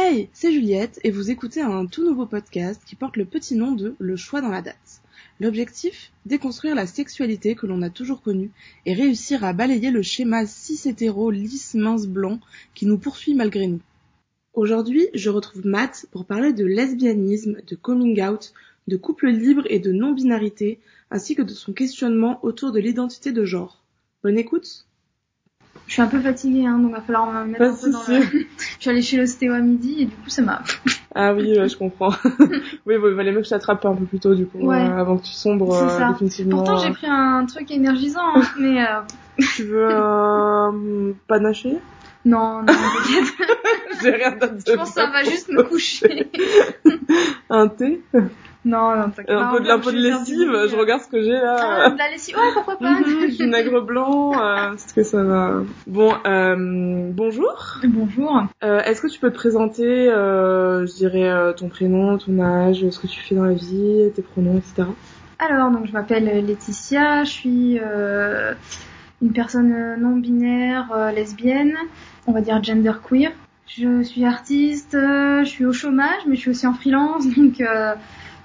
Hey, c'est Juliette et vous écoutez un tout nouveau podcast qui porte le petit nom de Le choix dans la date. L'objectif? Déconstruire la sexualité que l'on a toujours connue et réussir à balayer le schéma cis-hétéro lisse mince blanc qui nous poursuit malgré nous. Aujourd'hui, je retrouve Matt pour parler de lesbianisme, de coming out, de couple libre et de non-binarité, ainsi que de son questionnement autour de l'identité de genre. Bonne écoute Je suis un peu fatiguée, hein, donc il va falloir me mettre Pas un peu dans le... Je suis allée chez l'ostéo à midi et du coup ça m'a... Ah oui, je comprends. oui, bon, il valait mieux que je t'attrape un peu plus tôt, du coup, Ouais. euh, avant que tu sombres C'est euh, ça. définitivement. Pourtant j'ai pris un truc énergisant, hein, mais euh, Tu veux un panaché? Non, non, t'inquiète. J'ai rien d'autre Je pense que ça va juste me coucher. Un thé? Non, non, t'inquiète. Un peu de de lessive, je regarde ce que j'ai Ah, là. de la lessive, ouais, pourquoi pas. Mhm, vinaigre blanc, euh, est-ce que ça va Bon, euh, bonjour. Bonjour. Euh, est-ce que tu peux te présenter, euh, je dirais, ton prénom, ton âge, ce que tu fais dans la vie, tes pronoms, etc. Alors, donc je m'appelle Laetitia, je suis une personne non binaire, euh, lesbienne, on va dire genderqueer. Je suis artiste, euh, je suis au chômage, mais je suis aussi en freelance, donc euh,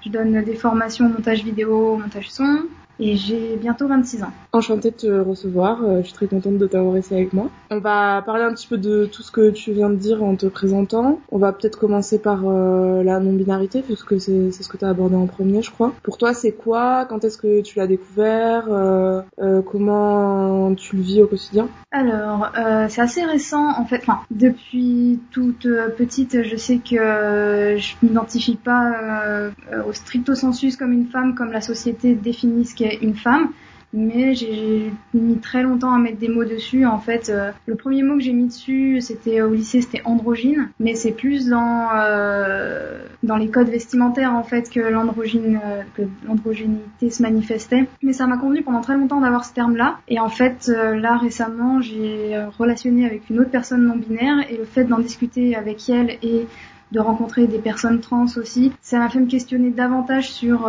je donne des formations montage vidéo, montage son, et j'ai bientôt 26 ans. Enchantée de te recevoir, euh, je suis très contente de t'avoir ici avec moi. On va parler un petit peu de tout ce que tu viens de dire en te présentant. On va peut-être commencer par euh, la non-binarité, puisque c'est ce que tu as abordé en premier, je crois. Pour toi, c'est quoi? Quand est-ce que tu l'as découvert? Euh, euh, Comment tu le vis au quotidien? Alors, c'est assez récent en fait. Enfin, depuis toute petite, je sais que je m'identifie pas au stricto sensus comme une femme, comme la société définit ce qu'est une femme. Mais j'ai mis très longtemps à mettre des mots dessus. En fait, euh, le premier mot que j'ai mis dessus, c'était au lycée, c'était androgyne. Mais c'est plus dans euh, dans les codes vestimentaires en fait que l'androgyne, euh, que l'androgénité se manifestait. Mais ça m'a convenu pendant très longtemps d'avoir ce terme-là. Et en fait, là récemment, j'ai relationné avec une autre personne non binaire et le fait d'en discuter avec elle et de rencontrer des personnes trans aussi, ça m'a fait me questionner davantage sur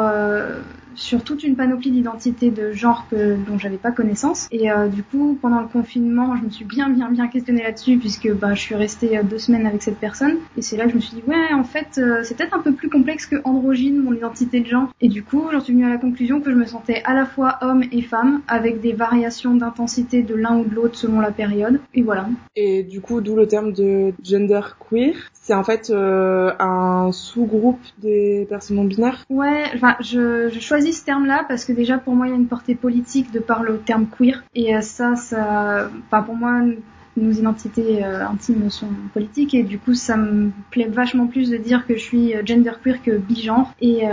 sur toute une panoplie d'identités de genre que dont j'avais pas connaissance. Et euh, du coup, pendant le confinement, je me suis bien bien bien questionnée là-dessus puisque bah, je suis restée euh, deux semaines avec cette personne. Et c'est là que je me suis dit ouais, en fait, euh, c'est peut-être un peu plus complexe que androgyne mon identité de genre. Et du coup, j'en suis venue à la conclusion que je me sentais à la fois homme et femme avec des variations d'intensité de l'un ou de l'autre selon la période. Et voilà. Et du coup, d'où le terme de gender queer. C'est en fait euh, un sous-groupe des personnes non binaires? Ouais, enfin, je, je choisis ce terme-là parce que déjà pour moi il y a une portée politique de par le terme queer. Et euh, ça, ça, enfin pour moi nos identités euh, intimes sont politiques. Et du coup ça me plaît vachement plus de dire que je suis euh, genderqueer que bigenre. Et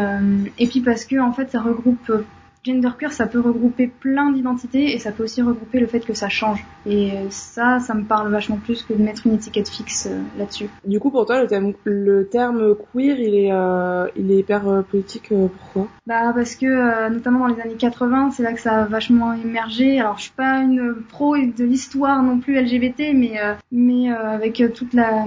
et puis parce que en fait ça regroupe genderqueer ça peut regrouper plein d'identités et ça peut aussi regrouper le fait que ça change et euh, ça ça me parle vachement plus que de mettre une étiquette fixe euh, là-dessus. Du coup, pour toi, le terme, le terme queer, il est, euh, il est hyper euh, politique. pourquoi Bah parce que euh, notamment dans les années 80, c'est là que ça a vachement émergé. Alors je suis pas une pro de l'histoire non plus LGBT, mais euh, mais euh, avec toute la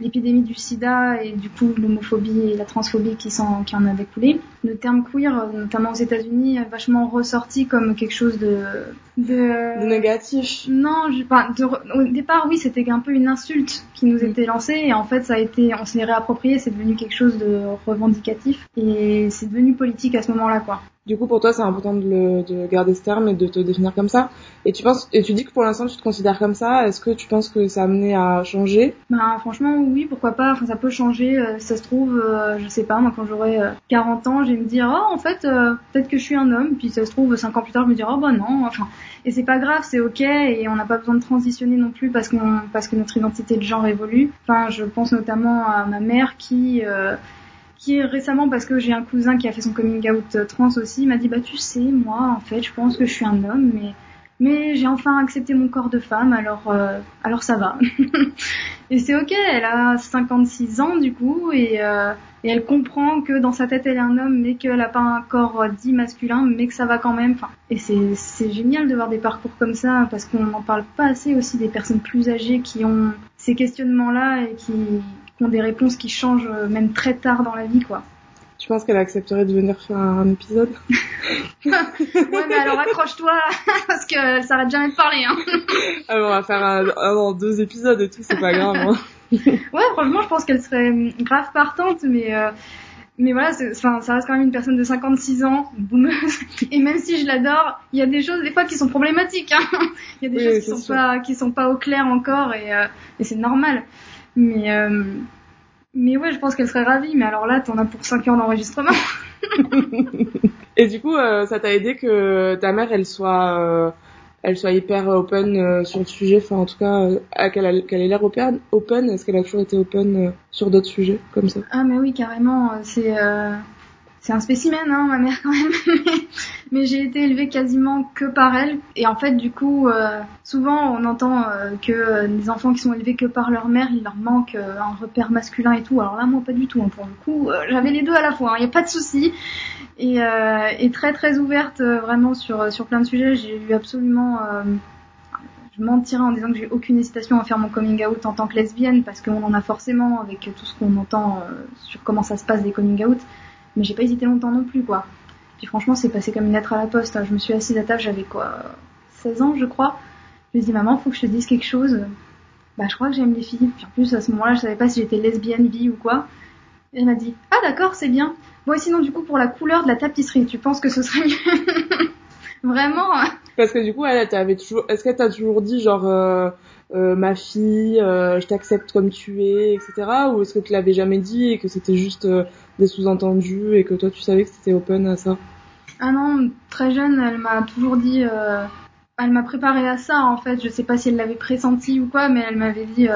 l'épidémie du sida et du coup l'homophobie et la transphobie qui, s'en- qui en a découlé. Le terme queer, notamment aux États-Unis, est vachement ressorti comme quelque chose de de, De négatif. non, je, de re- au départ, oui, c'était un peu une insulte qui nous Mm. était lancée, et en fait, ça a été, on s'est réapproprié, c'est devenu quelque chose de revendicatif, et c'est devenu politique à ce moment-là, quoi. Du coup, pour toi, c'est important de, le, de garder ce terme et de te définir comme ça. Et tu penses, et tu dis que pour l'instant, tu te considères comme ça. Est-ce que tu penses que ça a amené à changer? Ben, franchement, oui, pourquoi pas, enfin, ça peut changer, euh, ça se trouve, euh, je sais pas, moi, quand j'aurai euh, 40 ans, je vais me dire, oh, en fait, euh, peut-être que je suis un homme, puis ça se trouve, 5 ans plus tard, je me dirai, oh, bah non, enfin, et c'est pas grave, c'est ok, et on n'a pas besoin de transitionner non plus parce, parce que notre identité de genre évolue. Enfin, je pense notamment à ma mère qui, récemment, parce que j'ai un cousin qui a fait son coming out euh, trans aussi, m'a dit, bah tu sais, moi, en fait, je pense que je suis un homme, mais mais j'ai enfin accepté mon corps de femme, alors euh, alors ça va. et c'est ok, elle a 56 ans du coup, et, euh, et elle comprend que dans sa tête elle est un homme, mais qu'elle a pas un corps dit masculin, mais que ça va quand même. Et c'est génial de voir des parcours comme ça, parce qu'on n'en parle pas assez aussi des personnes plus âgées qui ont ces questionnements-là et qui, qui ont des réponses qui changent euh, même très tard dans la vie, quoi. Tu penses qu'elle accepterait de venir faire un épisode Ouais, mais alors accroche-toi, parce qu'elle s'arrête jamais de parler, hein. Ah, on va faire un, un- deux épisodes et tout, c'est pas grave. hein. ouais, franchement, je pense qu'elle serait hum, grave partante, mais euh, mais voilà, enfin, ça reste quand même une personne de 56 ans, boumeuse. Et même si je l'adore, il y a des choses des fois qui sont problématiques. Hein. Il y a des choses qui sont pas qui sont pas au clair encore et, euh, et c'est normal. Mais euh, mais ouais, je pense qu'elle serait ravie. Mais alors là, t'en as pour 5 heures d'enregistrement. et du coup, euh, ça t'a aidé que ta mère, elle soit elle soit hyper open euh, sur le sujet, enfin en tout cas euh, qu'elle qu'elle ait l'air open, open est-ce qu'elle a toujours été open euh, sur d'autres sujets comme ça? Ah mais oui carrément, c'est c'est un spécimen, hein, ma mère quand même. mais j'ai été élevée quasiment que par elle. Et en fait, du coup, souvent on entend que les enfants qui sont élevés que par leur mère, il leur manque un repère masculin et tout. Alors là, moi, pas du tout. Hein, pour le coup, j'avais les deux à la fois. Il hein, n'y a pas de souci et, euh, et, très très ouverte euh, vraiment sur sur plein de sujets. J'ai eu absolument euh, je mentirais en disant que j'ai aucune hésitation à faire mon coming out en tant que lesbienne parce qu'on en a forcément avec tout ce qu'on entend euh, sur comment ça se passe des coming out. Mais j'ai pas hésité longtemps non plus quoi. Franchement c'est passé comme une lettre à la poste. Je me suis assise à table, j'avais quoi 16 ans je crois. Je me suis dit maman faut que je te dise quelque chose. Bah je crois que j'aime les filles. Puis en plus à ce moment-là je savais pas si j'étais lesbienne, vie ou quoi. Elle m'a dit ah d'accord c'est bien. Bon, et sinon, du coup, pour la couleur de la tapisserie, tu penses que ce serait mieux Vraiment hein Parce que du coup, elle toujours. Est-ce qu'elle t'a toujours dit genre euh, euh, ma fille, euh, je t'accepte comme tu es, etc. Ou est-ce que tu l'avais jamais dit et que c'était juste des sous-entendus et que toi tu savais que c'était open à ça? Ah non, très jeune, elle m'a toujours dit. Elle m'a préparé à ça en fait. Je sais pas si elle l'avait pressenti ou quoi, mais elle m'avait dit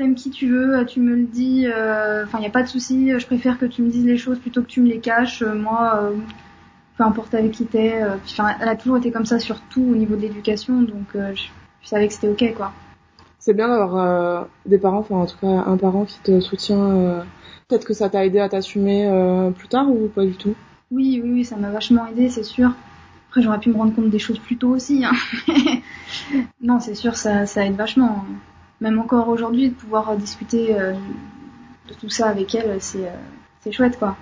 t'aimes qui tu veux, tu me le dis, euh, enfin il n'y a pas de souci, je préfère que tu me dises les choses plutôt que tu me les caches, euh, moi, euh, peu importe avec qui t'es, elle a toujours été comme ça surtout au niveau de l'éducation, donc je, savais que c'était ok quoi. C'est bien d'avoir des parents, enfin en tout cas un parent qui te soutient, peut-être que ça t'a aidé à t'assumer plus tard ou pas du tout? Oui, oui, oui, ça m'a vachement aidé, c'est sûr. Après j'aurais pu me rendre compte des choses plus tôt aussi, hein. non c'est sûr, ça, ça aide vachement. Hein même encore aujourd'hui, de pouvoir discuter euh, de tout ça avec elle, c'est euh, c'est chouette quoi.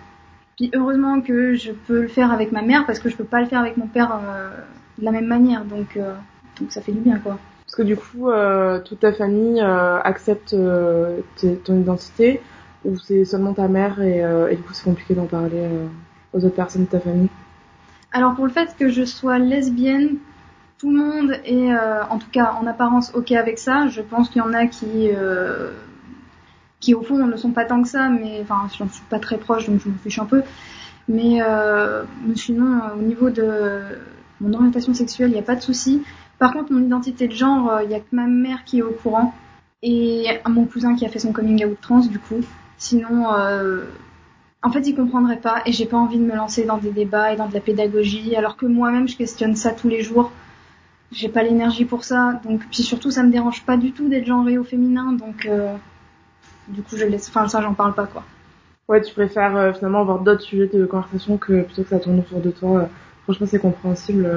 Puis heureusement que je peux le faire avec ma mère parce que je peux pas le faire avec mon père euh, de la même manière, donc donc ça fait du bien quoi. Parce que du coup, toute ta famille accepte ton identité ou c'est seulement ta mère et, et du coup c'est compliqué d'en parler aux autres personnes de ta famille? Alors pour le fait que je sois lesbienne, tout le monde est, euh, en tout cas en apparence, ok avec ça. Je pense qu'il y en a qui, euh, qui au fond ne sont pas tant que ça, mais enfin, je ne suis pas très proche, donc je me fiche un peu. Mais, euh, sinon, au niveau de mon orientation sexuelle, il n'y a pas de souci. Par contre, mon identité de genre, il n'y a que ma mère qui est au courant et mon cousin qui a fait son coming out trans, du coup. Sinon, en fait, il comprendrait pas et j'ai pas envie de me lancer dans des débats et dans de la pédagogie, alors que moi-même, je questionne ça tous les jours j'ai pas l'énergie pour ça. Donc, puis surtout, ça me dérange pas du tout d'être genré au féminin. Donc, euh, du coup, je laisse. Enfin, ça, j'en parle pas, quoi. Ouais, tu préfères euh, finalement avoir d'autres sujets de conversation que plutôt que ça tourne autour de toi. Euh, franchement, c'est compréhensible.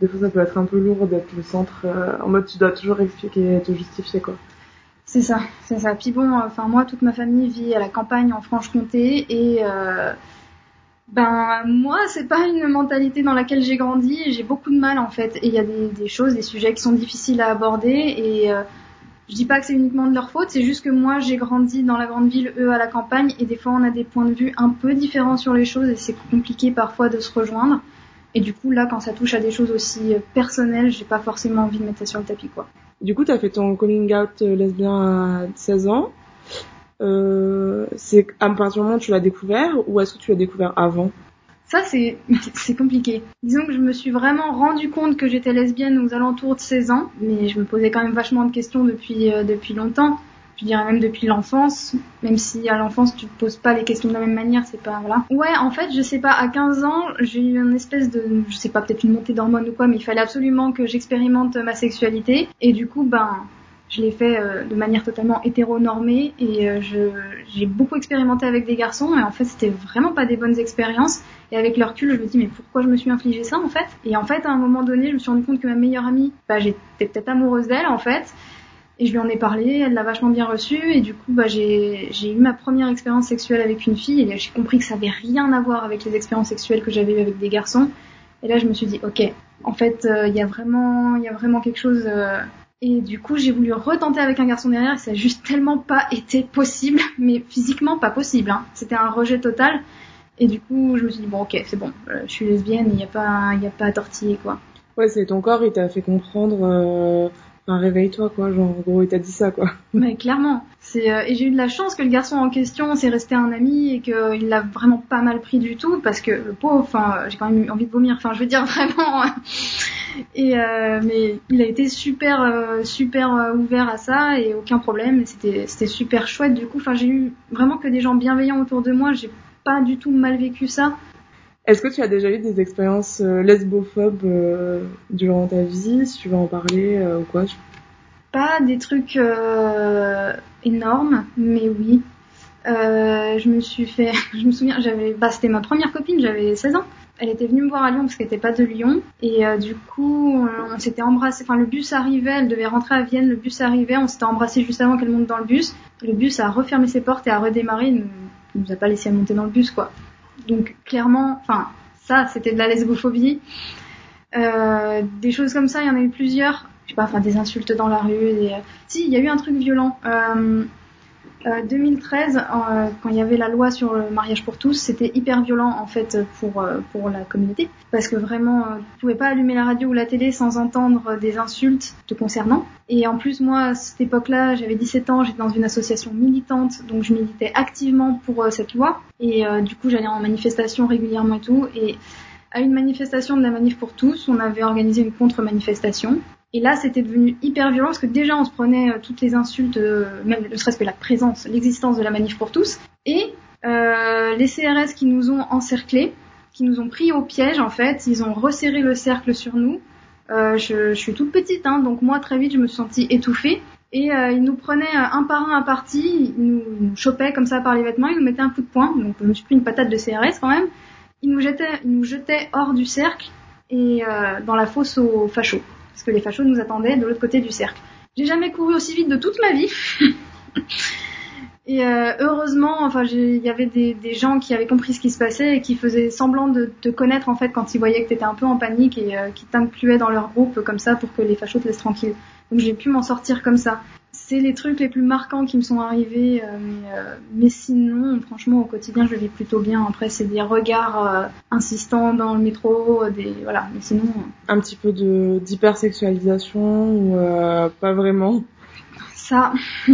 des fois, ça peut être un peu lourd d'être le centre. en mode, tu dois toujours expliquer et te justifier, quoi. C'est ça, c'est ça. Puis bon, enfin moi, toute ma famille vit à la campagne en Franche-Comté et ben moi, c'est pas une mentalité dans laquelle j'ai grandi. J'ai beaucoup de mal en fait. Et il y a des, des, choses, des sujets qui sont difficiles à aborder. Et euh, je dis pas que c'est uniquement de leur faute. C'est juste que moi, j'ai grandi dans la grande ville, eux à la campagne. Et des fois, on a des points de vue un peu différents sur les choses. Et c'est compliqué parfois de se rejoindre. Et du coup, là, quand ça touche à des choses aussi euh, personnelles, j'ai pas forcément envie de mettre ça sur le tapis, quoi. Du coup, t'as fait ton coming out euh, lesbien à 16 ans. Euh, c'est à partir du moment où tu l'as découvert ou est-ce que tu l'as découvert avant? Ça, c'est, c'est compliqué. Disons que je me suis vraiment rendu compte que j'étais lesbienne aux alentours de 16 ans, mais je me posais quand même vachement de questions depuis, euh, depuis longtemps. Je dirais même depuis l'enfance, même si à l'enfance tu te poses pas les questions de la même manière, c'est pas, voilà. Ouais, en fait, je sais pas, à 15 ans, j'ai eu une espèce de, je sais pas, peut-être une montée d'hormones ou quoi, mais il fallait absolument que j'expérimente ma sexualité. Et du coup, ben, je l'ai fait euh, de manière totalement hétéronormée et euh, j'ai beaucoup expérimenté avec des garçons et en fait c'était vraiment pas des bonnes expériences. Et avec le recul, je me dis mais pourquoi je me suis infligé ça en fait? Et en fait à un moment donné, je me suis rendu compte que ma meilleure amie, bah j'étais peut-être amoureuse d'elle en fait. Et je lui en ai parlé, elle l'a vachement bien reçu et du coup bah j'ai eu ma première expérience sexuelle avec une fille et j'ai compris que ça avait rien à voir avec les expériences sexuelles que j'avais eues avec des garçons. Et là je me suis dit ok, en fait il euh, y a vraiment il y a vraiment quelque chose Et du coup, j'ai voulu retenter avec un garçon derrière et ça a juste tellement pas été possible, mais physiquement pas possible. Hein. C'était un rejet total. Et du coup, je me suis dit, bon, ok, c'est bon, euh, je suis lesbienne, il n'y a pas, il a pas à tortiller, quoi. Ouais, c'est ton corps, il t'a fait comprendre, euh, réveille-toi, quoi, genre, en gros, il t'a dit ça, quoi. Mais clairement. C'est, euh, et j'ai eu de la chance que le garçon en question s'est resté un ami et qu'il l'a vraiment pas mal pris du tout, parce que le pauvre, enfin, j'ai quand même eu envie de vomir, enfin, je veux dire, vraiment. et, euh, mais il a été super, euh, super ouvert à ça et aucun problème, c'était, c'était super chouette, du coup, enfin, j'ai eu vraiment que des gens bienveillants autour de moi, j'ai pas du tout mal vécu ça. Est-ce que tu as déjà eu des expériences euh, lesbophobes euh, durant ta vie, si tu veux en parler euh, ou quoi? Pas des trucs énormes, mais oui. je me suis fait, je me souviens, j'avais, bah, c'était ma première copine, j'avais 16 ans. Elle était venue me voir à Lyon parce qu'elle était pas de Lyon et du coup on, s'était embrassé. Enfin le bus arrivait, elle devait rentrer à Vienne, le bus arrivait, on s'était embrassé juste avant qu'elle monte dans le bus. Le bus a refermé ses portes et a redémarré il nous a pas laissé monter dans le bus, quoi. Donc clairement, enfin, ça, c'était de la lesbophobie. Euh, des choses comme ça, il y en a eu plusieurs. Je sais pas, enfin, des insultes dans la rue. Des... Si, il y a eu un truc violent. Euh, 2013, euh, euh, quand il y avait la loi sur le mariage pour tous, c'était hyper violent en fait pour euh, pour la communauté parce que vraiment, tu pouvais pas allumer la radio ou la télé sans entendre des insultes te concernant. Et en plus, moi, à cette époque-là, j'avais 17 ans, j'étais dans une association militante, donc je militais activement pour cette loi. Et du coup, j'allais en manifestation régulièrement et tout. Et à une manifestation de la manif pour tous, on avait organisé une contre-manifestation et là, c'était devenu hyper violent parce que déjà, on se prenait euh, toutes les insultes, euh, même ne serait-ce que la présence, l'existence de la manif pour tous. Et euh, les CRS qui nous ont encerclés, qui nous ont pris au piège, en fait, ils ont resserré le cercle sur nous. Euh, je, je, suis toute petite, hein, donc moi, très vite, je me suis sentie étouffée. Et euh, ils nous prenaient un par un à partie, ils nous, nous, chopaient comme ça par les vêtements, ils nous mettaient un coup de poing, donc je me suis pris une patate de CRS quand même. Ils nous jetaient, ils nous jetaient hors du cercle et dans la fosse aux fachos parce que les fachos nous attendaient de l'autre côté du cercle. J'ai jamais couru aussi vite de toute ma vie. et euh, heureusement, enfin, il y avait des, gens qui avaient compris ce qui se passait et qui faisaient semblant de te connaître en fait quand ils voyaient que tu étais un peu en panique et euh, qui t'incluaient dans leur groupe comme ça pour que les fachos te laissent tranquille. Donc j'ai pu m'en sortir comme ça c'est les trucs les plus marquants qui me sont arrivés. Euh, euh, mais, sinon, franchement, au quotidien, je vis plutôt bien. Après, c'est des regards euh, insistants dans le métro, des voilà. Mais sinon, un petit peu de d'hypersexualisation ou pas vraiment? Ça,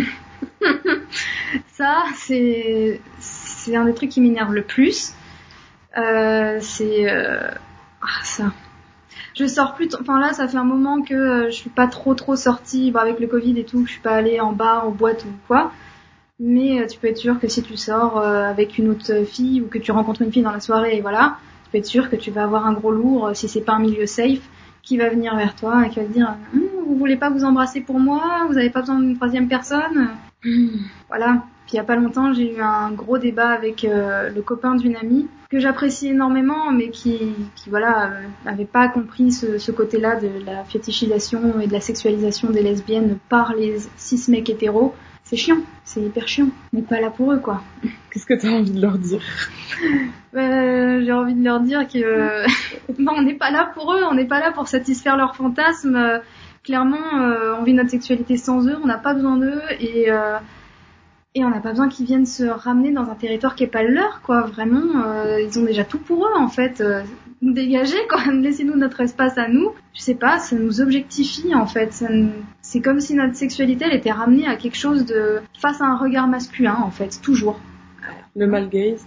ça, c'est c'est un des trucs qui m'énerve le plus. c'est ah, ça je sors plus. Enfin là, ça fait un moment que euh, je suis pas trop trop sortie bah, avec le Covid et tout. Je suis pas allée en bar, en boîte ou quoi. Mais euh, tu peux être sûr que si tu sors euh, avec une autre fille ou que tu rencontres une fille dans la soirée, et voilà, tu peux être sûr que tu vas avoir un gros lourd si c'est pas un milieu safe qui va venir vers toi et qui va te dire hum, vous voulez pas vous embrasser pour moi, vous avez pas besoin d'une troisième personne? Voilà. Puis il y a pas longtemps, j'ai eu un gros débat avec euh, le copain d'une amie que j'apprécie énormément, mais qui, qui voilà, euh, n'avait pas compris ce, ce côté-là de la fétichisation et de la sexualisation des lesbiennes par les cis mecs hétéros. C'est chiant, c'est hyper chiant. On n'est pas là pour eux, quoi. Qu'est-ce que tu as envie de leur dire? Euh, J'ai envie de leur dire que euh, on n'est pas là pour eux, on n'est pas là pour satisfaire leurs fantasmes. clairement, on vit notre sexualité sans eux, on n'a pas besoin d'eux et et on n'a pas besoin qu'ils viennent se ramener dans un territoire qui est pas leur, quoi. Vraiment, euh, ils ont déjà tout pour eux, en fait. Euh, dégagez, quoi. Laissez-nous notre espace à nous. Je sais pas, ça nous objectifie, en fait. C'est comme si notre sexualité, elle était ramenée à quelque chose de face à un regard masculin, en fait, toujours. Le mal gaze.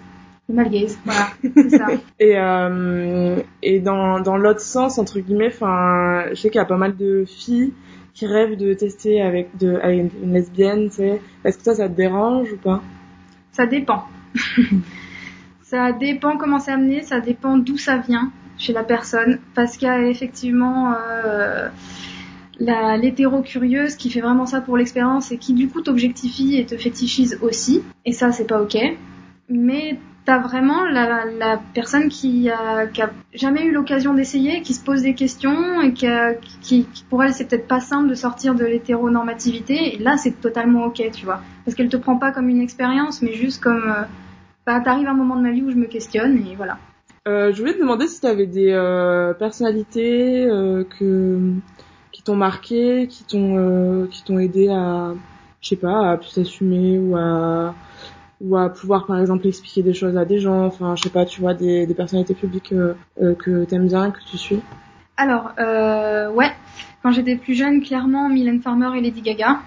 Le mal gaze, voilà, c'est ça. et euh, et dans dans l'autre sens, entre guillemets, enfin, je sais qu'il y a pas mal de filles qui rêvent de tester avec, de, avec une lesbienne. Est-ce que ça, ça te dérange ou pas? Ça dépend. ça dépend comment c'est amené, ça dépend d'où ça vient chez la personne, parce qu'il y a effectivement euh, l'hétéro curieuse qui fait vraiment ça pour l'expérience et qui du coup t'objectifie et te fétichise aussi, et ça c'est pas ok. Mais t'as vraiment la, personne qui a, qui a jamais eu l'occasion d'essayer, qui se pose des questions et qui, pour elle c'est peut-être pas simple de sortir de l'hétéronormativité. Et là c'est totalement ok, tu vois, parce qu'elle te prend pas comme une expérience, mais juste comme euh, bah t'arrives un moment de ma vie où je me questionne et voilà. Euh, je voulais te demander si tu avais des euh, personnalités euh, que qui t'ont marqué, qui t'ont qui t'ont aidé à je sais pas, à plus s'assumer ou à ou à pouvoir par exemple expliquer des choses à des gens, enfin je sais pas, tu vois des, personnalités publiques euh, euh, que t'aimes bien, que tu suis Alors euh, ouais, quand j'étais plus jeune, clairement Mylène Farmer et Lady Gaga.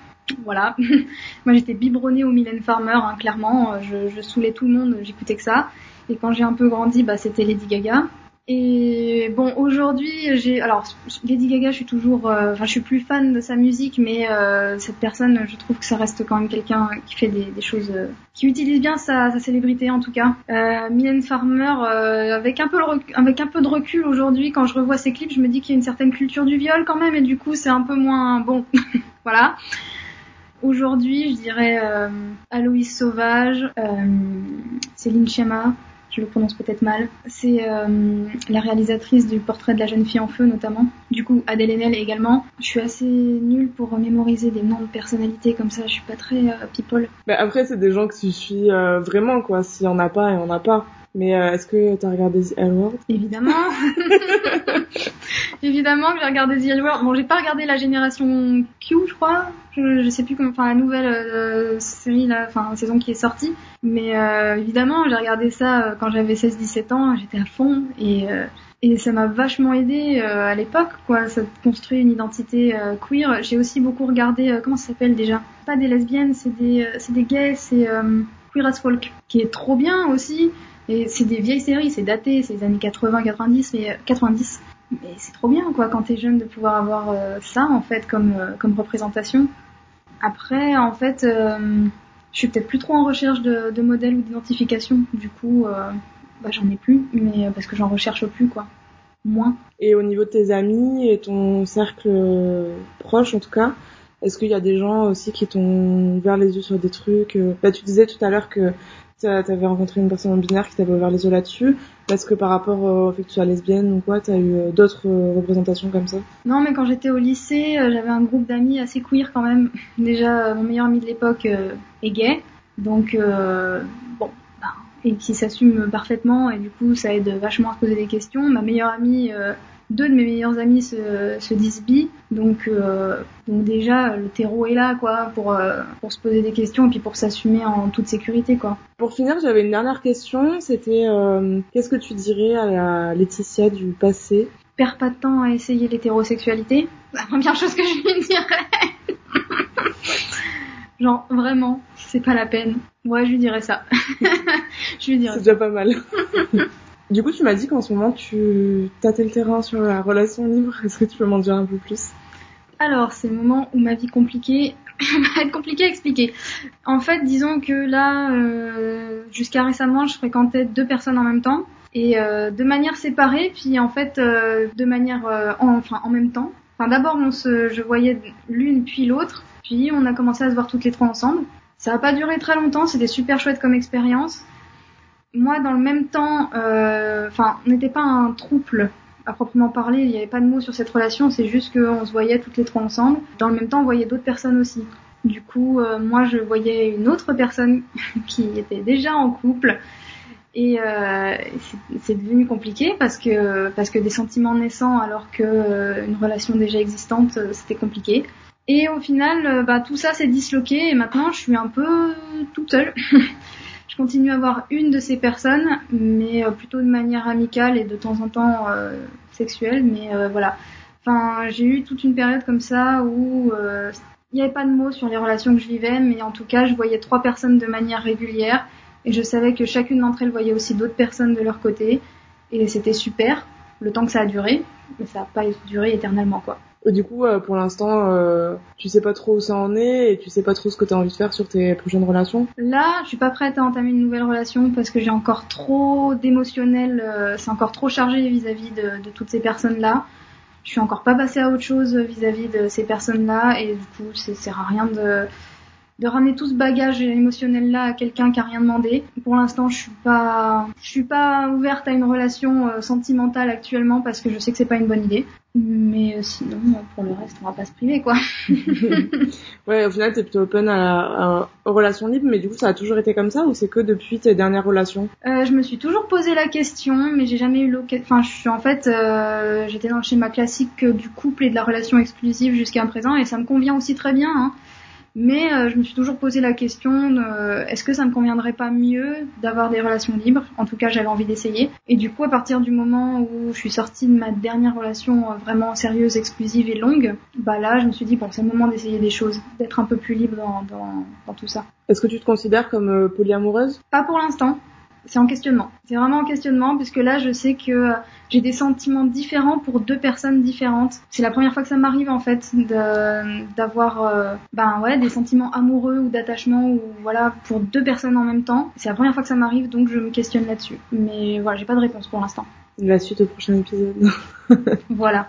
Voilà, moi j'étais biberonnée au Mylène Farmer, hein, clairement, je, je saoulais tout le monde, j'écoutais que ça. Et quand j'ai un peu grandi, bah c'était Lady Gaga. Et bon, aujourd'hui, j'ai alors Lady Gaga, je suis toujours, euh, enfin, je suis plus fan de sa musique, mais euh, cette personne, je trouve que ça reste quand même quelqu'un qui fait des, choses, euh, qui utilise bien sa, célébrité en tout cas. Euh, Mylène Farmer, avec un peu avec un peu de recul aujourd'hui, quand je revois ses clips, je me dis qu'il y a une certaine culture du viol quand même, et du coup, c'est un peu moins bon. voilà. Aujourd'hui, je dirais Aloïs Sauvage, Céline Chema, je le prononce peut-être mal. C'est euh, la réalisatrice du portrait de la jeune fille en feu notamment. Du coup, Adèle Haenel également. Je suis assez nulle pour mémoriser des noms de personnalités comme ça, je suis pas très euh, people. Mais après, c'est des gens que tu suis euh, vraiment quoi, s'il y en a pas et on a pas. Mais est-ce que tu as regardé The L Word Évidemment Évidemment que j'ai regardé The L Word. Bon, j'ai pas regardé la génération Q, je crois. Je, je sais plus comment, enfin la nouvelle euh, série, là, enfin saison qui est sortie. Mais euh, évidemment, j'ai regardé ça euh, quand j'avais 16-17 ans. J'étais à fond et et ça m'a vachement aidé à l'époque, quoi. Ça construit une identité queer. J'ai aussi beaucoup regardé, comment ça s'appelle déjà? Pas des lesbiennes, c'est des, c'est des gays, c'est Queer as Folk, qui est trop bien aussi. Et c'est des vieilles séries, c'est daté, c'est les années 80, 90, mais 90. Mais c'est trop bien, quoi, quand t'es jeune de pouvoir avoir ça, en fait, comme, comme représentation. Après, en fait, euh, je suis peut-être plus trop en recherche de, modèles ou d'identification. Du coup, euh, bah, j'en ai plus, mais euh, parce que j'en recherche plus, quoi. Moins. Et au niveau de tes amis et ton cercle proche, en tout cas, est-ce qu'il y a des gens aussi qui t'ont ouvert les yeux sur des trucs Là, tu disais tout à l'heure que t'avais rencontré une personne en binaire qui t'avait ouvert les yeux là-dessus. Est-ce que par rapport au fait que tu sois lesbienne ou quoi, t'as eu euh, d'autres euh, représentations comme ça? Non, mais quand j'étais au lycée, euh, j'avais un groupe d'amis assez queer quand même. Déjà, mon meilleur ami de l'époque est gay, donc bon, ben, et qui s'assume parfaitement, et du coup, ça aide vachement à se poser des questions. Ma meilleure amie deux de mes meilleurs amis se, se disent bi, donc euh, donc déjà le terreau est là quoi pour euh, pour se poser des questions et puis pour s'assumer en toute sécurité quoi. Pour finir, j'avais une dernière question, c'était euh, qu'est-ce que tu dirais à la Laetitia du passé? Perds pas de temps à essayer l'hétérosexualité. La première chose que je lui dirais. Genre vraiment, c'est pas la peine. Ouais, je lui dirais ça. je lui dirais. C'est déjà pas mal. Du coup, tu m'as dit qu'en ce moment, tu tâtais le terrain sur la relation libre. Est-ce que tu peux m'en dire un peu plus? Alors, c'est le moment où ma vie compliquée va être compliquée à expliquer. En fait, disons que là, euh, jusqu'à récemment, je fréquentais deux personnes en même temps et euh, de manière séparée, puis en fait, euh, de manière, en, enfin, en même temps. Enfin, d'abord, on se, je voyais l'une puis l'autre, puis on a commencé à se voir toutes les trois ensemble. Ça n'a pas duré très longtemps, c'était super chouette comme expérience moi, dans le même temps, euh, enfin, on n'était pas un trouble à proprement parler, il n'y avait pas de mots sur cette relation, c'est juste qu'on se voyait toutes les trois ensemble. Dans le même temps, on voyait d'autres personnes aussi. Du coup, euh, moi, je voyais une autre personne qui était déjà en couple. Et euh, c'est devenu compliqué parce que parce que des sentiments naissants alors que euh, une relation déjà existante c'était compliqué. Et au final, bah tout ça s'est disloqué et maintenant je suis un peu toute seule. Continue à voir une de ces personnes, mais euh, plutôt de manière amicale et de temps en temps euh, sexuelle. Mais euh, voilà. Enfin, j'ai eu toute une période comme ça où il n'y avait pas de mots sur les relations que je vivais, mais en tout cas, je voyais trois personnes de manière régulière et je savais que chacune d'entre elles voyait aussi d'autres personnes de leur côté et c'était super le temps que ça a duré, mais ça n'a pas duré éternellement quoi. Du coup, euh, pour l'instant, euh, tu sais pas trop où ça en est et tu sais pas trop ce que tu as envie de faire sur tes prochaines relations Là, je suis pas prête à entamer une nouvelle relation parce que j'ai encore trop d'émotionnel, euh, c'est encore trop chargé vis-à-vis de, toutes ces personnes-là. Je suis encore pas passée à autre chose vis-à-vis de ces personnes-là et du coup, ça sert à rien de de ramener tout ce bagage émotionnel là à quelqu'un qui a rien demandé. Pour l'instant, je suis je suis pas ouverte à une relation euh, sentimentale actuellement parce que je sais que c'est pas une bonne idée. Mais euh, sinon, euh, pour le reste, on va pas se priver, quoi. ouais, au final, t'es plutôt open à, à- aux relations libres, mais du coup, ça a toujours été comme ça ou c'est que depuis tes dernières relations? Euh, je me suis toujours posé la question, mais j'ai jamais eu l'occasion. Enfin, je suis en fait, euh, j'étais dans le schéma classique du couple et de la relation exclusive jusqu'à présent, et ça me convient aussi très bien. Hein. Mais euh, je me suis toujours posé la question euh, est-ce que ça me conviendrait pas mieux d'avoir des relations libres? En tout cas, j'avais envie d'essayer. Et du coup, à partir du moment où je suis sortie de ma dernière relation euh, vraiment sérieuse, exclusive et longue, bah là, je me suis dit bon, c'est le moment d'essayer des choses, d'être un peu plus libre dans, dans, dans tout ça. Est-ce que tu te considères comme euh, polyamoureuse? Pas pour l'instant. C'est en questionnement. C'est vraiment en questionnement puisque là, je sais que euh, j'ai des sentiments différents pour deux personnes différentes. C'est la première fois que ça m'arrive en fait d'avoir euh, ben ouais des sentiments amoureux ou d'attachement ou voilà pour deux personnes en même temps. C'est la première fois que ça m'arrive donc je me questionne là-dessus. Mais voilà, j'ai pas de réponse pour l'instant. La suite au prochain épisode. Voilà.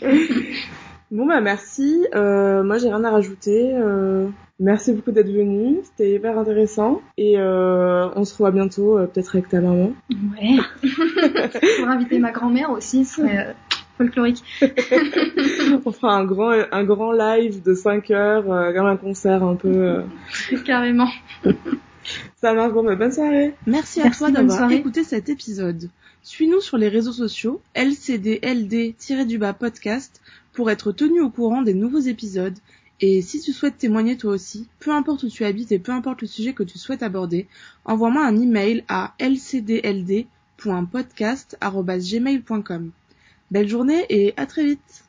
Bon bah merci. Euh, moi j'ai rien à rajouter. Euh, merci beaucoup d'être venu. C'était hyper intéressant. Et euh, on se revoit bientôt, euh, peut-être avec ta maman. Ouais. pour inviter ma grand-mère aussi, ce serait euh, folklorique. on fera un grand un grand live de 5 heures, euh, comme un concert un peu. euh. Carrément. Ça marche. Bon bah bonne soirée. Merci, à Merci, toi d'avoir écouté cet épisode. Suis-nous sur les réseaux sociaux LCDLD-du-bas podcast pour être tenu au courant des nouveaux épisodes. Et si tu souhaites témoigner toi aussi, peu importe où tu habites et peu importe le sujet que tu souhaites aborder, envoie-moi un email à lcdld.podcast@gmail.com. Belle journée et à très vite.